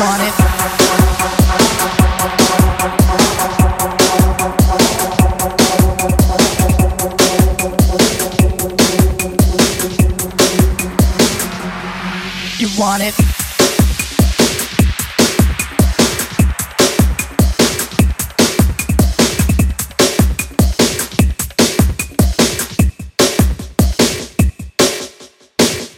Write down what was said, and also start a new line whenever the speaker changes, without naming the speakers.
You want it?